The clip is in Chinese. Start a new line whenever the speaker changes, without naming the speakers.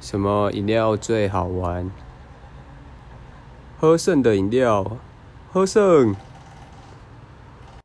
什么饮料最好玩？喝剩的饮料。喝剩。